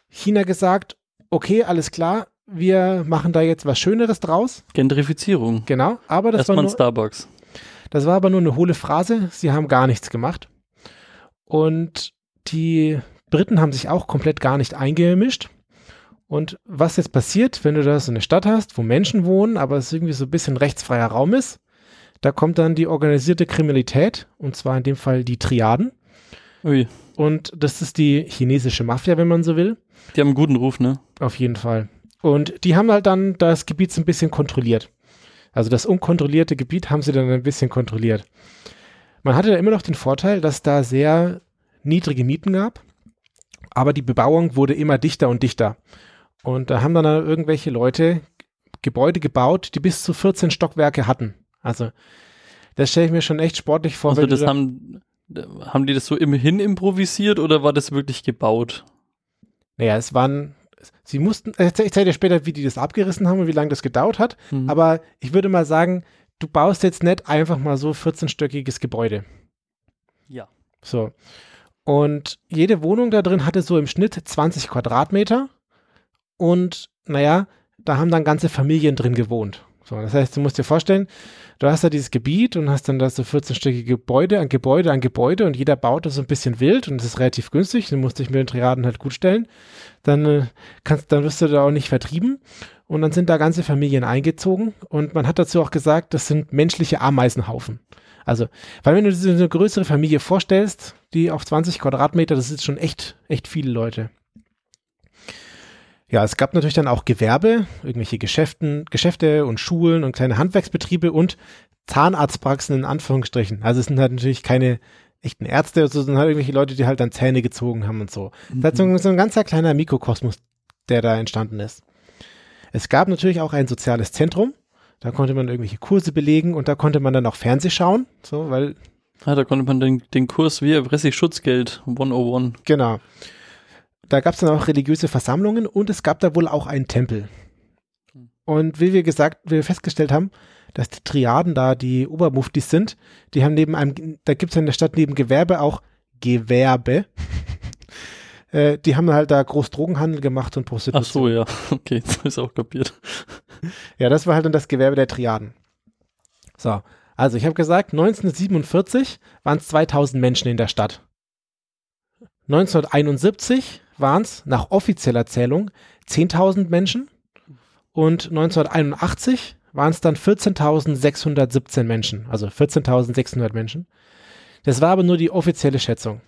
China gesagt, okay, alles klar, wir machen da jetzt was Schöneres draus. Gentrifizierung. Genau, aber das war, Erstmal ein nur, Starbucks. das war aber nur eine hohle Phrase. Sie haben gar nichts gemacht. Und die Briten haben sich auch komplett gar nicht eingemischt. Und was jetzt passiert, wenn du da so eine Stadt hast, wo Menschen wohnen, aber es irgendwie so ein bisschen rechtsfreier Raum ist, da kommt dann die organisierte Kriminalität, und zwar in dem Fall die Triaden. Ui, Und das ist die chinesische Mafia, wenn man so will. die haben einen guten Ruf, ne? Auf jeden Fall. Und die haben halt dann das Gebiet so ein bisschen kontrolliert. Also das unkontrollierte Gebiet haben sie dann ein bisschen kontrolliert. Man hatte da immer noch den Vorteil, dass da sehr niedrige Mieten gab, aber die Bebauung wurde immer dichter und dichter. Und da haben dann irgendwelche Leute Gebäude gebaut, die bis zu 14 Stockwerke hatten. Also das stelle ich mir schon echt sportlich vor. Also das da- haben, haben die das so immerhin improvisiert oder war das wirklich gebaut? Naja, es waren, sie mussten, äh, ich zeige dir später, wie die das abgerissen haben und wie lange das gedauert hat. Mhm. Aber ich würde mal sagen, du baust jetzt nicht einfach mal so 14-stöckiges Gebäude. Ja. So. Und jede Wohnung da drin hatte so im Schnitt 20 Quadratmeter. Und naja, da haben dann ganze Familien drin gewohnt. So, das heißt, du musst dir vorstellen, du hast da dieses Gebiet und hast dann da so 14-stöckige Gebäude an Gebäude an Gebäude und jeder baut das so ein bisschen wild und es ist relativ günstig, du musst dich mit den Triaden halt gut stellen. Dann äh, kannst, dann wirst du da auch nicht vertrieben und dann sind da ganze Familien eingezogen und man hat dazu auch gesagt, das sind menschliche Ameisenhaufen. Also, weil wenn du dir so eine größere Familie vorstellst, die auf 20 Quadratmeter, das ist schon echt, echt viele Leute. Ja, es gab natürlich dann auch Gewerbe, irgendwelche Geschäften, Geschäfte und Schulen und kleine Handwerksbetriebe und Zahnarztpraxen in Anführungsstrichen. Also es sind halt natürlich keine echten Ärzte, sondern halt irgendwelche Leute, die halt dann Zähne gezogen haben und so. Mhm. Das ist so, so ein ganzer kleiner Mikrokosmos, der da entstanden ist. Es gab natürlich auch ein soziales Zentrum. Da konnte man irgendwelche Kurse belegen und da konnte man dann auch Fernseh schauen, so, weil. Ah, da konnte man den, den Kurs wie erpresse ich Schutzgeld 101. Genau. Da gab es dann auch religiöse Versammlungen und es gab da wohl auch einen Tempel. Und wie wir gesagt, wie wir festgestellt haben, dass die Triaden da die Obermuftis sind, die haben neben einem, da gibt es in der Stadt neben Gewerbe auch Gewerbe. äh, die haben halt da groß Drogenhandel gemacht und Prostitution. Ach so, ja. Okay, das ist auch kapiert. ja, das war halt dann das Gewerbe der Triaden. So, also ich habe gesagt, 1947 waren es 2000 Menschen in der Stadt. 1971 waren es nach offizieller Zählung 10.000 Menschen und 1981 waren es dann 14.617 Menschen, also 14.600 Menschen. Das war aber nur die offizielle Schätzung.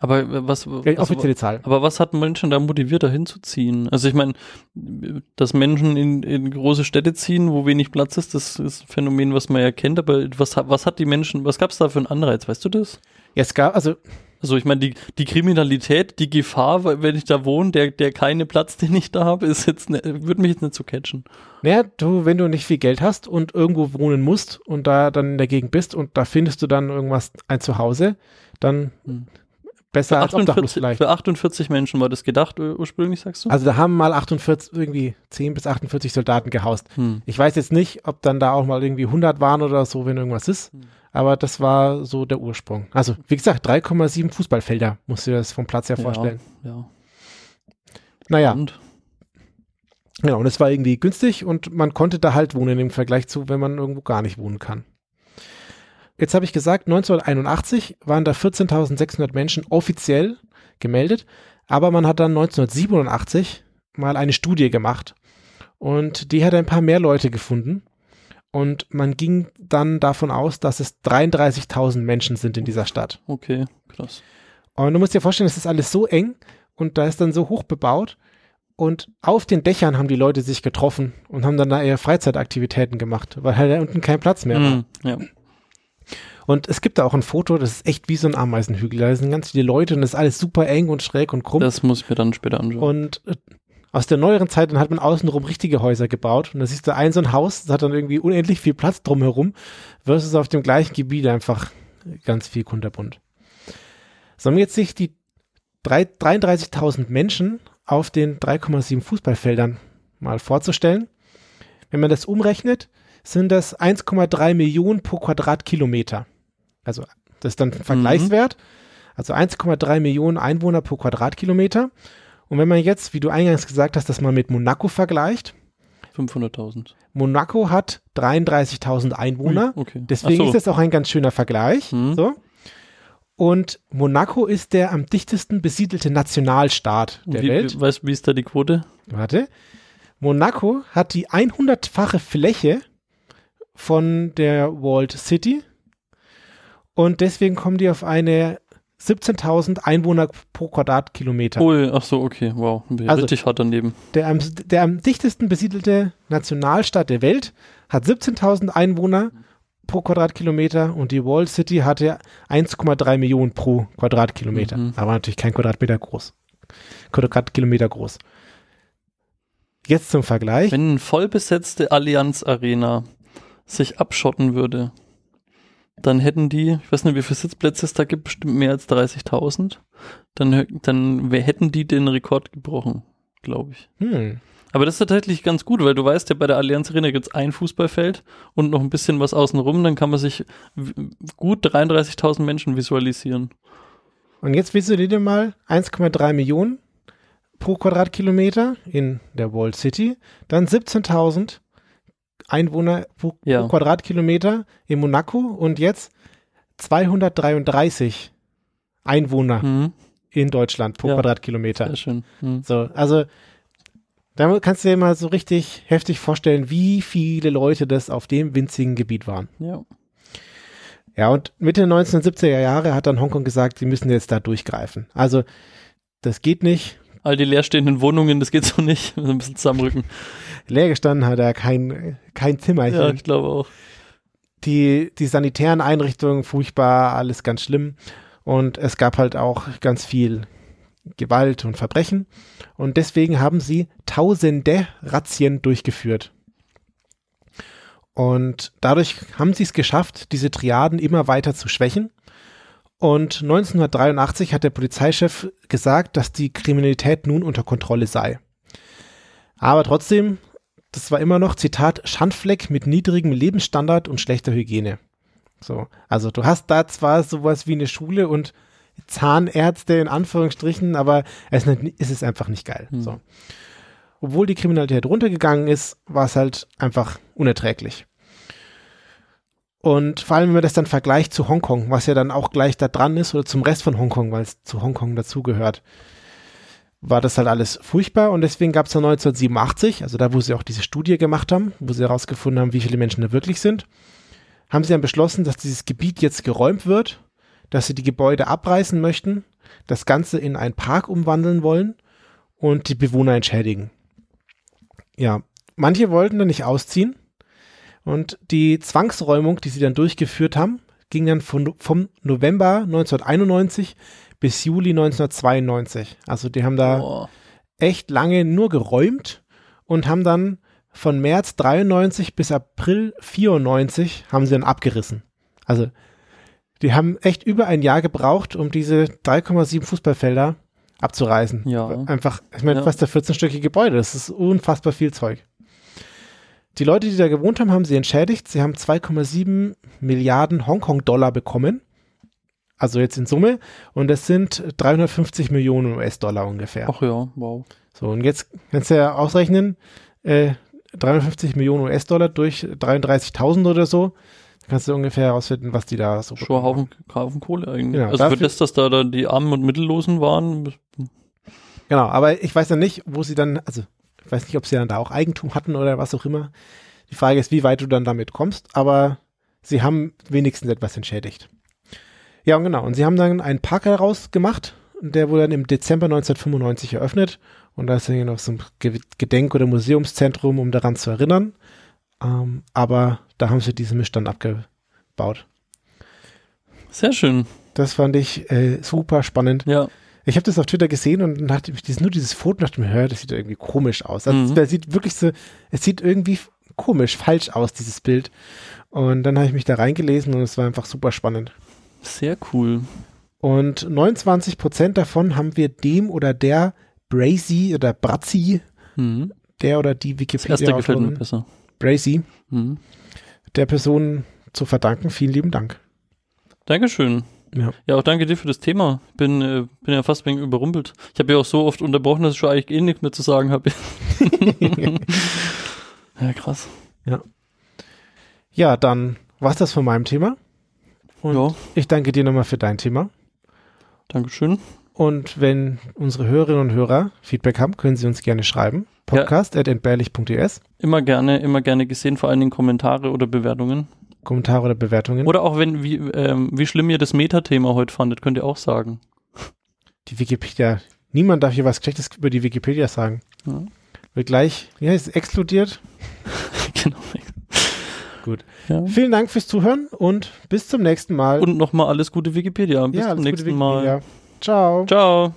Aber äh, was, ja, offizielle Zahl. Aber was hat Menschen da motiviert, da hinzuziehen? Also ich meine, dass Menschen in, in, große Städte ziehen, wo wenig Platz ist, das ist ein Phänomen, was man ja kennt, aber was, was hat die Menschen, was gab es da für einen Anreiz, weißt du das? Ja, es gab, also also ich meine, die, die Kriminalität, die Gefahr, wenn ich da wohne, der, der keine Platz, den ich da habe, ist jetzt ne, würde mich jetzt nicht so catchen. Naja, du, wenn du nicht viel Geld hast und irgendwo wohnen musst und da dann in der Gegend bist und da findest du dann irgendwas ein Zuhause, dann hm. Besser als 48, vielleicht. Für 48 Menschen war das gedacht ursprünglich, sagst du? Also da haben mal 48, irgendwie 10 bis 48 Soldaten gehaust. Hm. Ich weiß jetzt nicht, ob dann da auch mal irgendwie 100 waren oder so, wenn irgendwas ist. Hm aber das war so der Ursprung. Also, wie gesagt, 3,7 Fußballfelder, musst du dir das vom Platz her vorstellen. Ja. ja. Naja. Und? Genau, und es war irgendwie günstig und man konnte da halt wohnen im Vergleich zu, wenn man irgendwo gar nicht wohnen kann. Jetzt habe ich gesagt, 1981 waren da 14.600 Menschen offiziell gemeldet, aber man hat dann 1987 mal eine Studie gemacht und die hat ein paar mehr Leute gefunden und man ging dann davon aus, dass es 33.000 Menschen sind in dieser Stadt. Okay, krass. Und du musst dir vorstellen, es ist alles so eng und da ist dann so hoch bebaut. Und auf den Dächern haben die Leute sich getroffen und haben dann da eher Freizeitaktivitäten gemacht, weil halt da unten kein Platz mehr war. Mm, ja. Und es gibt da auch ein Foto, das ist echt wie so ein Ameisenhügel. Da sind ganz viele Leute und das ist alles super eng und schräg und krumm. Das muss ich mir dann später anschauen. Und äh, aus der neueren Zeit, dann hat man außenrum richtige Häuser gebaut und da siehst du ein so ein Haus, das hat dann irgendwie unendlich viel Platz drumherum, versus auf dem gleichen Gebiet einfach ganz viel kunterbunt. So, um jetzt sich die 33.000 Menschen auf den 3,7 Fußballfeldern mal vorzustellen, wenn man das umrechnet, sind das 1,3 Millionen pro Quadratkilometer. Also das ist dann ein Vergleichswert. Mhm. Also 1,3 Millionen Einwohner pro Quadratkilometer. Und wenn man jetzt, wie du eingangs gesagt hast, das mal mit Monaco vergleicht. 500.000. Monaco hat 33.000 Einwohner. Ui, okay. Deswegen so. ist das auch ein ganz schöner Vergleich. Mhm. So. Und Monaco ist der am dichtesten besiedelte Nationalstaat der wie, Welt. Weißt du, wie ist da die Quote? Warte. Monaco hat die 100-fache Fläche von der Walled City. Und deswegen kommen die auf eine 17.000 Einwohner pro Quadratkilometer. Ui, ach so, okay, wow. Also, richtig hart daneben. Der am, der am dichtesten besiedelte Nationalstaat der Welt hat 17.000 Einwohner pro Quadratkilometer und die Wall City hatte 1,3 Millionen pro Quadratkilometer. Mhm. Aber natürlich kein Quadratmeter groß. Quadratkilometer groß. Jetzt zum Vergleich. Wenn eine vollbesetzte Allianz Arena sich abschotten würde, dann hätten die, ich weiß nicht, wie viele Sitzplätze es da gibt, bestimmt mehr als 30.000. Dann, dann hätten die den Rekord gebrochen, glaube ich. Hm. Aber das ist tatsächlich ganz gut, weil du weißt ja, bei der Allianz Arena gibt es ein Fußballfeld und noch ein bisschen was außenrum, dann kann man sich gut 33.000 Menschen visualisieren. Und jetzt visualisier dir mal 1,3 Millionen pro Quadratkilometer in der Walled City, dann 17.000 Einwohner pro, Ja. pro Quadratkilometer in Monaco und jetzt 233 Einwohner Mhm. in Deutschland pro Ja. Quadratkilometer. Sehr schön. Mhm. So, also da kannst du dir mal so richtig heftig vorstellen, wie viele Leute das auf dem winzigen Gebiet waren. Ja. Ja, und Mitte der 1970er Jahre hat dann Hongkong gesagt, sie müssen jetzt da durchgreifen. Also, das geht nicht. All die leerstehenden Wohnungen, das geht so nicht. Ein bisschen zusammenrücken. Leer gestanden hat er kein, kein Zimmerchen. Ja, ich glaube auch. Die, die sanitären Einrichtungen furchtbar, alles ganz schlimm. Und es gab halt auch ganz viel Gewalt und Verbrechen. Und deswegen haben sie tausende Razzien durchgeführt. Und dadurch haben sie es geschafft, diese Triaden immer weiter zu schwächen. Und 1983 hat der Polizeichef gesagt, dass die Kriminalität nun unter Kontrolle sei. Aber trotzdem, das war immer noch, Zitat, Schandfleck mit niedrigem Lebensstandard und schlechter Hygiene. So, also du hast da zwar sowas wie eine Schule und Zahnärzte in Anführungsstrichen, aber es ist, es einfach nicht geil. Hm. So. Obwohl die Kriminalität runtergegangen ist, war es halt einfach unerträglich. Und vor allem, wenn man das dann vergleicht zu Hongkong, was ja dann auch gleich da dran ist, oder zum Rest von Hongkong, weil es zu Hongkong dazugehört, war das halt alles furchtbar. Und deswegen gab es dann 1987, also da, wo sie auch diese Studie gemacht haben, wo sie herausgefunden haben, wie viele Menschen da wirklich sind, haben sie dann beschlossen, dass dieses Gebiet jetzt geräumt wird, dass sie die Gebäude abreißen möchten, das Ganze in einen Park umwandeln wollen und die Bewohner entschädigen. Ja, manche wollten dann nicht ausziehen und die Zwangsräumung, die sie dann durchgeführt haben, ging dann von, vom November 1991 bis Juli 1992. Also die haben da Boah. echt lange nur geräumt und haben dann von März 93 bis April 94 haben sie dann abgerissen. Also die haben echt über ein Jahr gebraucht, um diese 3,7 Fußballfelder abzureißen. Ja. Einfach, ich meine, Ja. fast der 14-stöckige Gebäude, das ist unfassbar viel Zeug. Die Leute, die da gewohnt haben, haben sie entschädigt. Sie haben 2,7 Milliarden Hongkong-Dollar bekommen. Also jetzt in Summe. Und das sind 350 Millionen US-Dollar ungefähr. Ach ja, wow. So, und jetzt kannst du ja ausrechnen, äh, 350 Millionen US-Dollar durch 33.000 oder so. Kannst du ungefähr herausfinden, was die da so Schon Haufen, Haufen Kohle eigentlich. Genau, also für das, dass da, da die Armen und Mittellosen waren, Genau, aber ich weiß ja nicht, wo sie dann, also ich weiß nicht, ob sie dann da auch Eigentum hatten oder was auch immer. Die Frage ist, wie weit du dann damit kommst, aber sie haben wenigstens etwas entschädigt. Ja, und genau. Und sie haben dann einen Park daraus gemacht. Und der wurde dann im Dezember 1995 eröffnet. Und da ist dann noch so ein Ge- Gedenk- oder Museumszentrum, um daran zu erinnern. Ähm, aber da haben sie diesen Missstand abgebaut. sehr schön. Das fand ich äh, super spannend. Ja, Ich habe das auf Twitter gesehen und dann dachte ich, nur dieses Foto dachte mir, hör, das sieht irgendwie komisch aus. Also Mhm. das sieht wirklich so, es sieht irgendwie komisch, falsch aus, dieses Bild. Und dann habe ich mich da reingelesen und es war einfach super spannend. sehr cool. Und 29 Prozent davon haben wir dem oder der Brazy oder Brazzi, Mhm. der oder die Das erste gefällt mir besser. Brazy, Mhm. der Person zu verdanken. Vielen lieben Dank. Dankeschön. Ja. Ja, auch danke dir für das Thema. Bin, äh, bin ja fast wegen überrumpelt. Ich habe ja auch so oft unterbrochen, dass ich schon eigentlich eh nichts mehr zu sagen habe. ja, krass. Ja, dann war's das von meinem Thema. Und Ja, ich danke dir nochmal für dein Thema. Dankeschön. Und wenn unsere Hörerinnen und Hörer Feedback haben, können sie uns gerne schreiben. Ja. Podcast.entbehrlich.es. Immer gerne, immer gerne gesehen, vor allen Dingen Kommentare oder Bewertungen. Kommentare oder Bewertungen. Oder auch wenn, wie, ähm, wie schlimm ihr das Metathema heute fandet, könnt ihr auch sagen. die Wikipedia. Niemand darf hier was Schlechtes über die Wikipedia sagen. Ja. Wird gleich, wie heißt es, explodiert. genau. Gut. Ja. Vielen Dank fürs Zuhören und bis zum nächsten Mal. Und nochmal alles gute Wikipedia. Bis ja, zum nächsten Mal. Ciao. Ciao.